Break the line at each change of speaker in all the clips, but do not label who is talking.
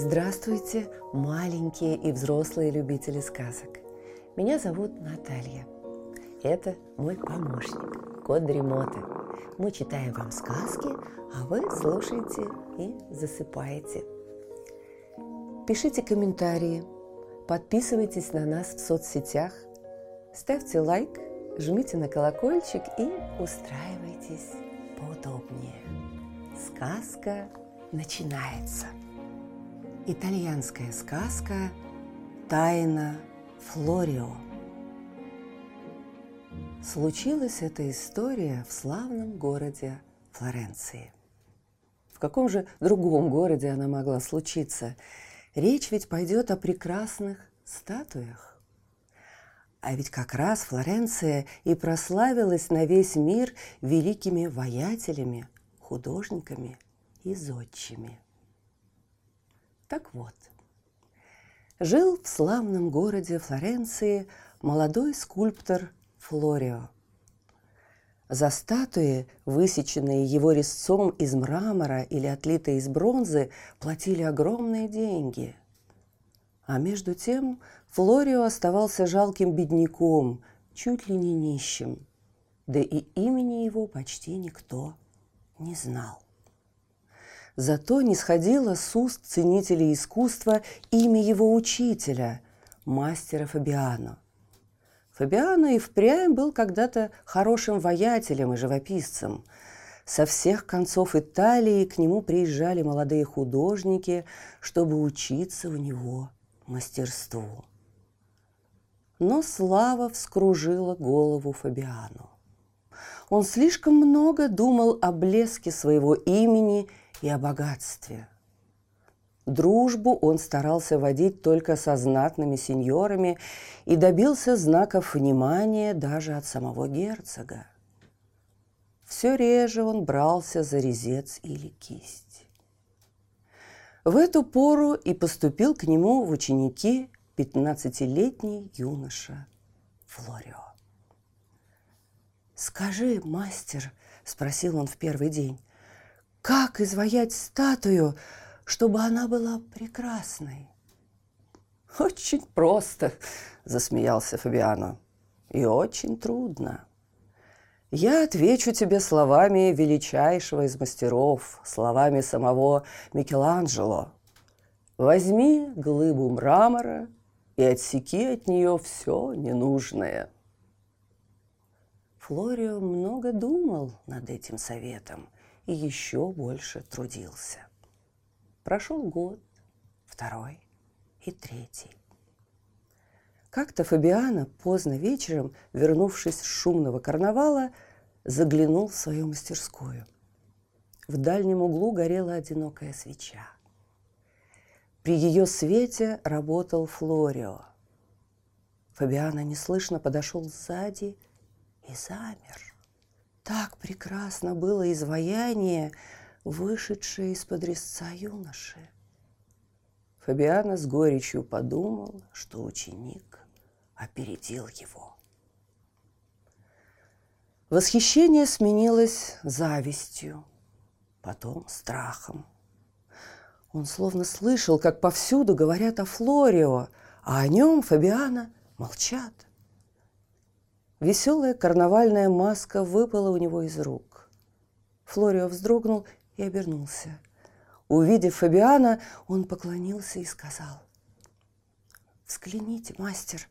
Здравствуйте, маленькие и взрослые любители сказок. Меня зовут Наталья. Это мой помощник, кот Дремоты. Мы читаем вам сказки, а вы слушаете и засыпаете. Пишите комментарии, подписывайтесь на нас в соцсетях, ставьте лайк, жмите на колокольчик и устраивайтесь поудобнее. Сказка начинается. Итальянская сказка «Тайна Флорио». Случилась эта история в славном городе Флоренции. В каком же другом городе она могла случиться? Речь ведь пойдет о прекрасных статуях. А ведь как раз Флоренция и прославилась на весь мир великими воятелями, художниками и зодчими – так вот, жил в славном городе Флоренции молодой скульптор Флорио. За статуи, высеченные его резцом из мрамора или отлитые из бронзы, платили огромные деньги. А между тем Флорио оставался жалким бедняком, чуть ли не нищим, да и имени его почти никто не знал. Зато не сходило с уст ценителей искусства имя его учителя, мастера Фабиано. Фабиано и впрямь был когда-то хорошим воятелем и живописцем. Со всех концов Италии к нему приезжали молодые художники, чтобы учиться у него мастерству. Но слава вскружила голову Фабиану. Он слишком много думал о блеске своего имени и о богатстве. Дружбу он старался водить только со знатными сеньорами и добился знаков внимания даже от самого герцога. Все реже он брался за резец или кисть. В эту пору и поступил к нему в ученики пятнадцатилетний юноша Флорио. «Скажи, мастер», — спросил он в первый день, как изваять статую, чтобы она была прекрасной? Очень просто, засмеялся Фабиано. И очень трудно. Я отвечу тебе словами величайшего из мастеров, словами самого Микеланджело. Возьми глыбу мрамора и отсеки от нее все ненужное. Флорио много думал над этим советом – и еще больше трудился. Прошел год, второй и третий. Как-то Фабиана поздно вечером, вернувшись с шумного карнавала, заглянул в свою мастерскую. В дальнем углу горела одинокая свеча. При ее свете работал Флорио. Фабиана неслышно подошел сзади и замер. Так прекрасно было изваяние, вышедшее из-под резца юноши. Фабиана с горечью подумал, что ученик опередил его. Восхищение сменилось завистью, потом страхом. Он словно слышал, как повсюду говорят о Флорио, а о нем Фабиана молчат. Веселая карнавальная маска выпала у него из рук. Флорио вздрогнул и обернулся. Увидев Фабиана, он поклонился и сказал. «Взгляните, мастер,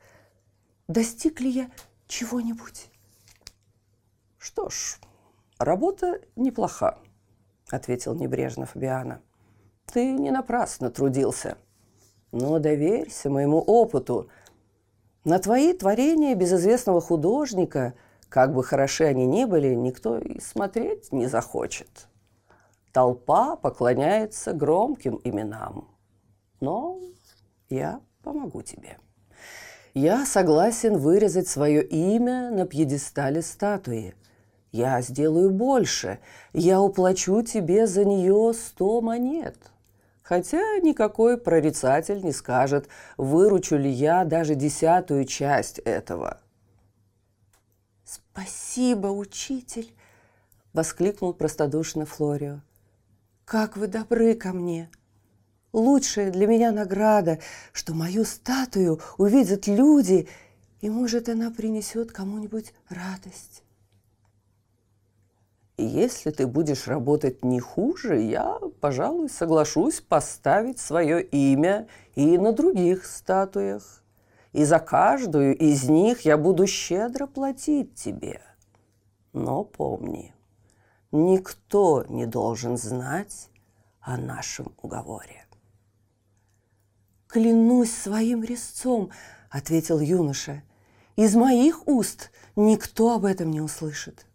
достиг ли я чего-нибудь?»
«Что ж, работа неплоха», — ответил небрежно Фабиана. «Ты не напрасно трудился. Но доверься моему опыту — на твои творения безызвестного художника, как бы хороши они ни были, никто и смотреть не захочет. Толпа поклоняется громким именам. Но я помогу тебе. Я согласен вырезать свое имя на пьедестале статуи. Я сделаю больше. Я уплачу тебе за нее сто монет – Хотя никакой прорицатель не скажет, выручу ли я даже десятую часть этого.
«Спасибо, учитель!» — воскликнул простодушно Флорио. «Как вы добры ко мне! лучшая для меня награда, что мою статую увидят люди, и, может, она принесет кому-нибудь радость.
Если ты будешь работать не хуже, я, пожалуй, соглашусь поставить свое имя и на других статуях. И за каждую из них я буду щедро платить тебе. Но помни, никто не должен знать о нашем уговоре.
«Клянусь своим резцом», — ответил юноша, — «из моих уст никто об этом не услышит».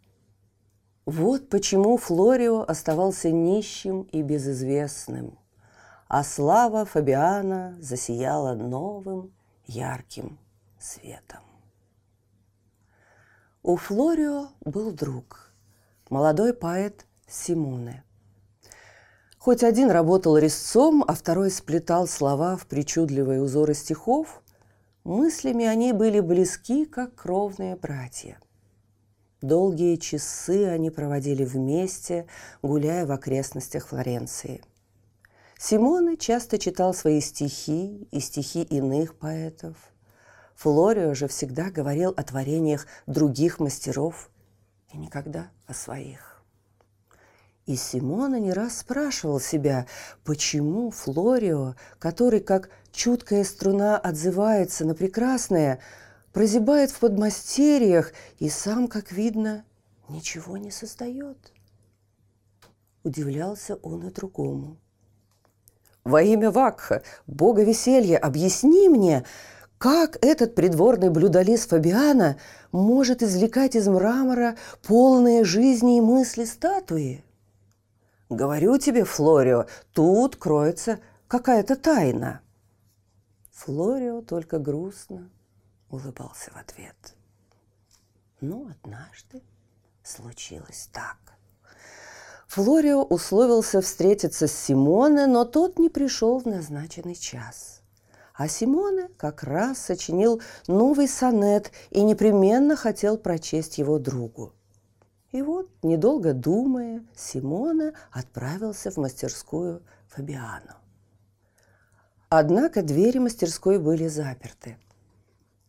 Вот почему Флорио оставался нищим и безызвестным, а слава Фабиана засияла новым ярким светом.
У Флорио был друг, молодой поэт Симоне. Хоть один работал резцом, а второй сплетал слова в причудливые узоры стихов, мыслями они были близки, как кровные братья. Долгие часы они проводили вместе, гуляя в окрестностях Флоренции. Симоне часто читал свои стихи и стихи иных поэтов. Флорио же всегда говорил о творениях других мастеров и никогда о своих. И Симона не раз спрашивал себя, почему Флорио, который как чуткая струна отзывается на прекрасное, прозябает в подмастерьях и сам, как видно, ничего не создает. Удивлялся он и другому. «Во имя Вакха, бога веселья, объясни мне, как этот придворный блюдолиз Фабиана может извлекать из мрамора полные жизни и мысли статуи?» Говорю тебе, Флорио, тут кроется какая-то тайна. Флорио только грустно улыбался в ответ. Ну, однажды случилось так. Флорио условился встретиться с Симоне, но тот не пришел в назначенный час. А Симоне как раз сочинил новый сонет и непременно хотел прочесть его другу. И вот, недолго думая, Симона отправился в мастерскую Фабиану. Однако двери мастерской были заперты.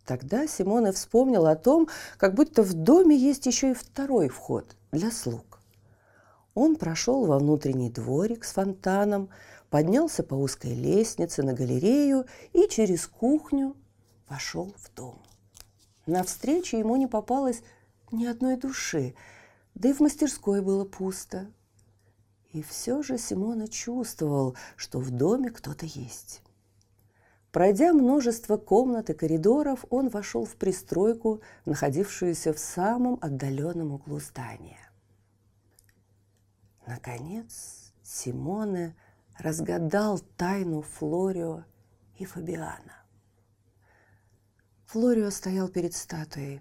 Тогда Симона вспомнил о том, как будто в доме есть еще и второй вход для слуг. Он прошел во внутренний дворик с фонтаном, поднялся по узкой лестнице на галерею и через кухню вошел в дом. На встрече ему не попалось ни одной души – да и в мастерской было пусто. И все же Симона чувствовал, что в доме кто-то есть. Пройдя множество комнат и коридоров, он вошел в пристройку, находившуюся в самом отдаленном углу здания. Наконец, Симоне разгадал тайну Флорио и Фабиана. Флорио стоял перед статуей.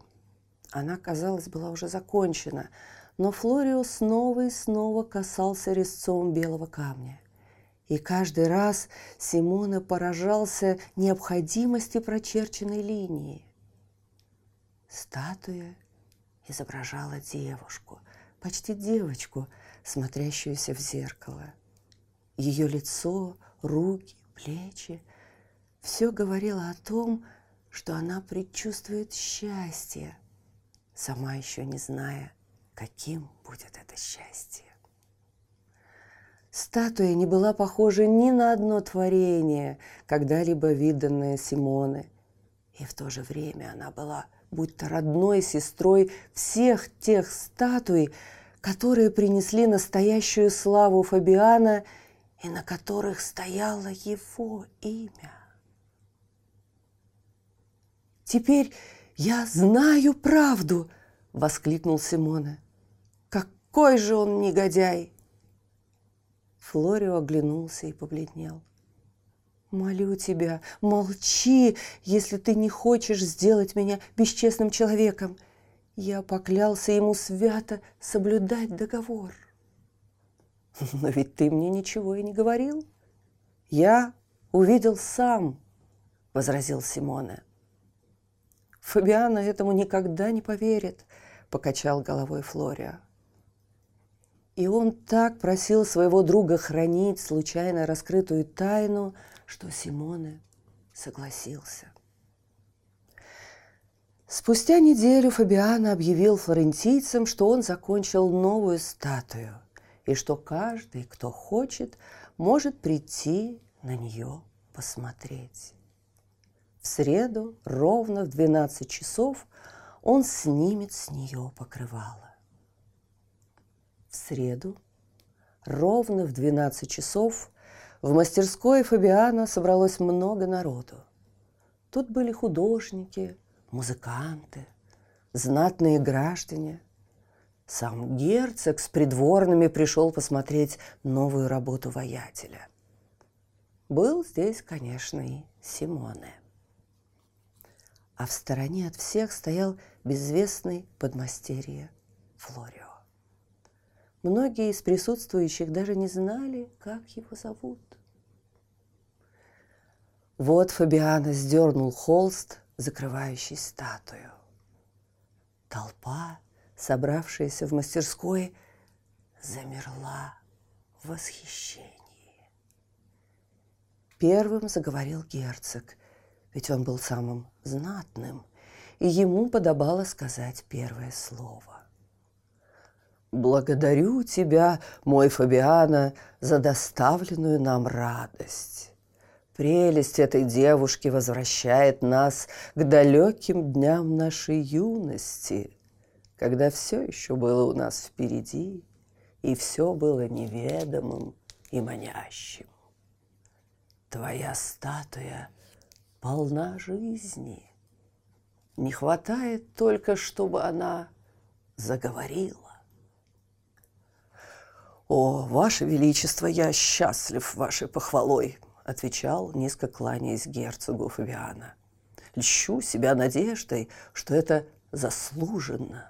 Она, казалось, была уже закончена – но Флорио снова и снова касался резцом белого камня. И каждый раз Симона поражался необходимости прочерченной линии. Статуя изображала девушку, почти девочку, смотрящуюся в зеркало. Ее лицо, руки, плечи – все говорило о том, что она предчувствует счастье, сама еще не зная – каким будет это счастье. Статуя не была похожа ни на одно творение, когда-либо виданное Симоне. И в то же время она была будто родной сестрой всех тех статуй, которые принесли настоящую славу Фабиана и на которых стояло его имя. «Теперь я знаю правду!» — воскликнул Симона. Какой же он негодяй!» Флорио оглянулся и побледнел. «Молю тебя, молчи, если ты не хочешь сделать меня бесчестным человеком. Я поклялся ему свято соблюдать договор». «Но ведь ты мне ничего и не говорил. Я увидел сам», — возразил Симоне. «Фабиана этому никогда не поверит», — покачал головой Флорио. И он так просил своего друга хранить случайно раскрытую тайну, что Симоне согласился. Спустя неделю Фабиано объявил флорентийцам, что он закончил новую статую и что каждый, кто хочет, может прийти на нее посмотреть. В среду ровно в 12 часов он снимет с нее покрывало. Среду ровно в 12 часов в мастерской Фабиана собралось много народу. Тут были художники, музыканты, знатные граждане. Сам герцог с придворными пришел посмотреть новую работу воятеля. Был здесь, конечно, и Симоне. А в стороне от всех стоял безвестный подмастерье Флорио. Многие из присутствующих даже не знали, как его зовут. Вот Фабиано сдернул холст, закрывающий статую. Толпа, собравшаяся в мастерской, замерла в восхищении. Первым заговорил герцог, ведь он был самым знатным, и ему подобало сказать первое слово. «Благодарю тебя, мой Фабиана, за доставленную нам радость. Прелесть этой девушки возвращает нас к далеким дням нашей юности, когда все еще было у нас впереди, и все было неведомым и манящим. Твоя статуя полна жизни. Не хватает только, чтобы она заговорила. «О, Ваше Величество, я счастлив вашей похвалой!» отвечал, низко кланяясь герцогу Фавиана. «Льщу себя надеждой, что это заслуженно.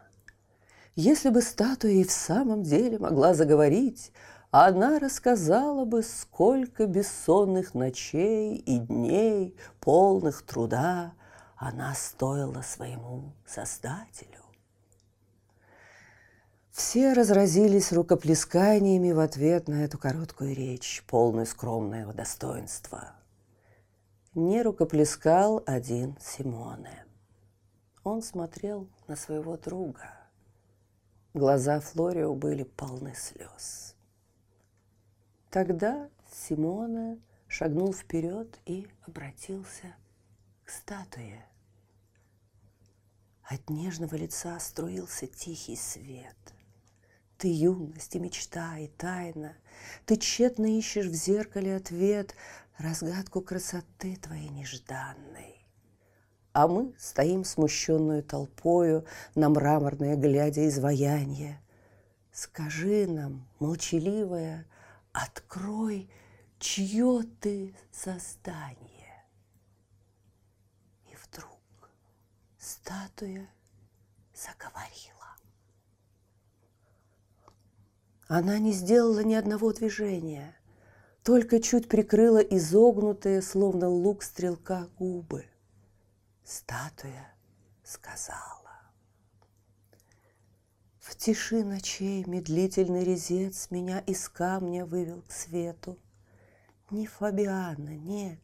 Если бы статуя и в самом деле могла заговорить, она рассказала бы, сколько бессонных ночей и дней, полных труда, она стоила своему Создателю. Все разразились рукоплесканиями в ответ на эту короткую речь, полную скромного достоинства. Не рукоплескал один Симоне. Он смотрел на своего друга. Глаза Флорио были полны слез. Тогда Симоне шагнул вперед и обратился к статуе. От нежного лица струился тихий свет – ты юность и мечта, и тайна. Ты тщетно ищешь в зеркале ответ, разгадку красоты твоей нежданной. А мы стоим смущенную толпою на мраморное глядя изваяние. Скажи нам, молчаливая, открой, чье ты создание. И вдруг статуя заговорила. Она не сделала ни одного движения, только чуть прикрыла изогнутые, словно лук стрелка, губы. Статуя сказала. В тиши ночей медлительный резец Меня из камня вывел к свету. Не Фабиана, нет,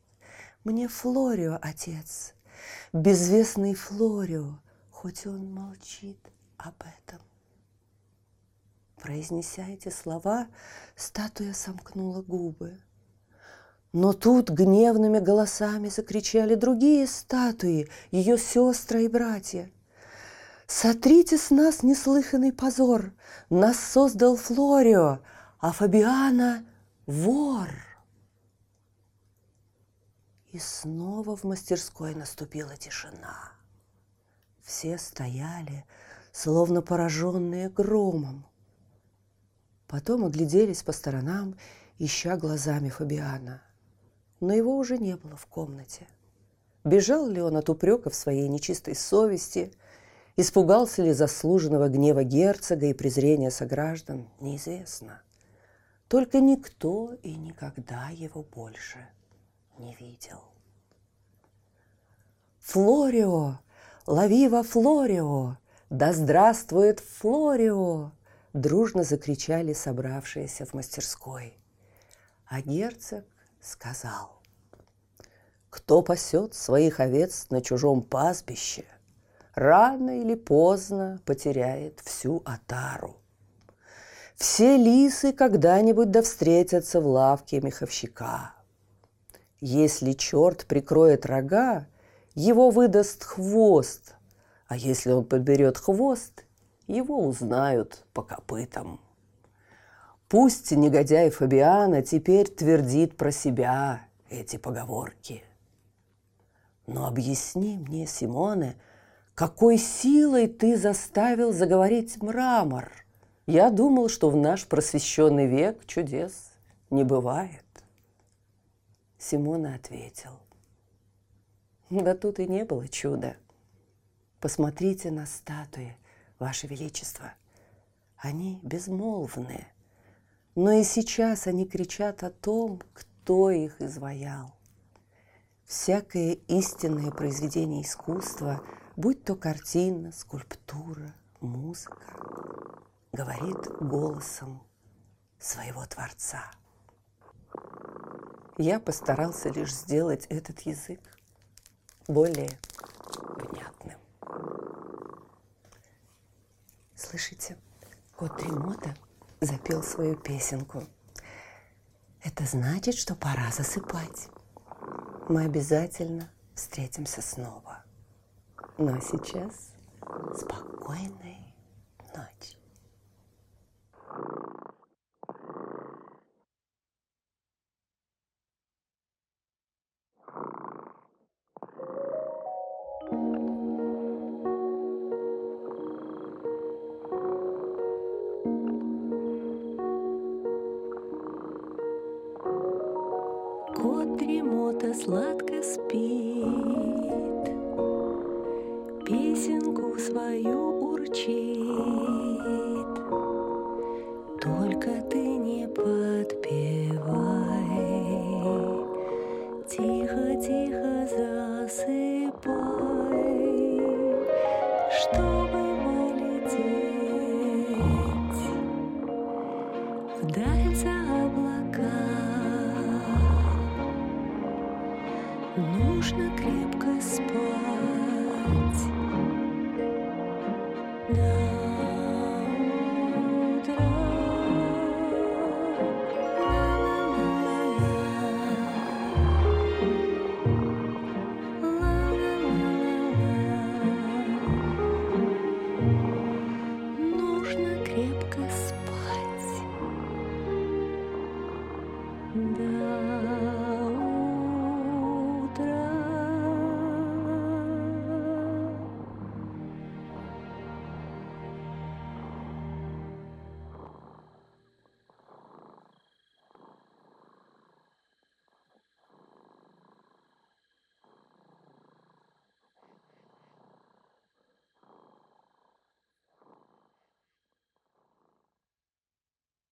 мне Флорио отец, Безвестный Флорио, хоть он молчит об этом. Произнеся эти слова, статуя сомкнула губы. Но тут гневными голосами закричали другие статуи, ее сестры и братья. «Сотрите с нас неслыханный позор! Нас создал Флорио, а Фабиана — вор!» И снова в мастерской наступила тишина. Все стояли, словно пораженные громом. Потом огляделись по сторонам, ища глазами Фабиана. Но его уже не было в комнате. Бежал ли он от упреков своей нечистой совести, испугался ли заслуженного гнева герцога и презрения сограждан, неизвестно. Только никто и никогда его больше не видел. «Флорио! Лови во Флорио! Да здравствует Флорио!» Дружно закричали собравшиеся в мастерской. А герцог сказал, «Кто пасет своих овец на чужом пастбище, рано или поздно потеряет всю отару. Все лисы когда-нибудь да встретятся в лавке меховщика. Если черт прикроет рога, его выдаст хвост, а если он подберет хвост, его узнают по копытам. Пусть негодяй Фабиана теперь твердит про себя эти поговорки. Но объясни мне, Симоне, какой силой ты заставил заговорить мрамор? Я думал, что в наш просвещенный век чудес не бывает. Симона ответил. Да тут и не было чуда. Посмотрите на статуи, Ваше Величество. Они безмолвные, но и сейчас они кричат о том, кто их изваял. Всякое истинное произведение искусства, будь то картина, скульптура, музыка, говорит голосом своего Творца. Я постарался лишь сделать этот язык более внятным. Слышите, кот Тремота запел свою песенку. Это значит, что пора засыпать. Мы обязательно встретимся снова. А сейчас спокойной
дремота сладко спит, Песенку свою урчит. Только ты не подпевай, Тихо-тихо засыпай, people.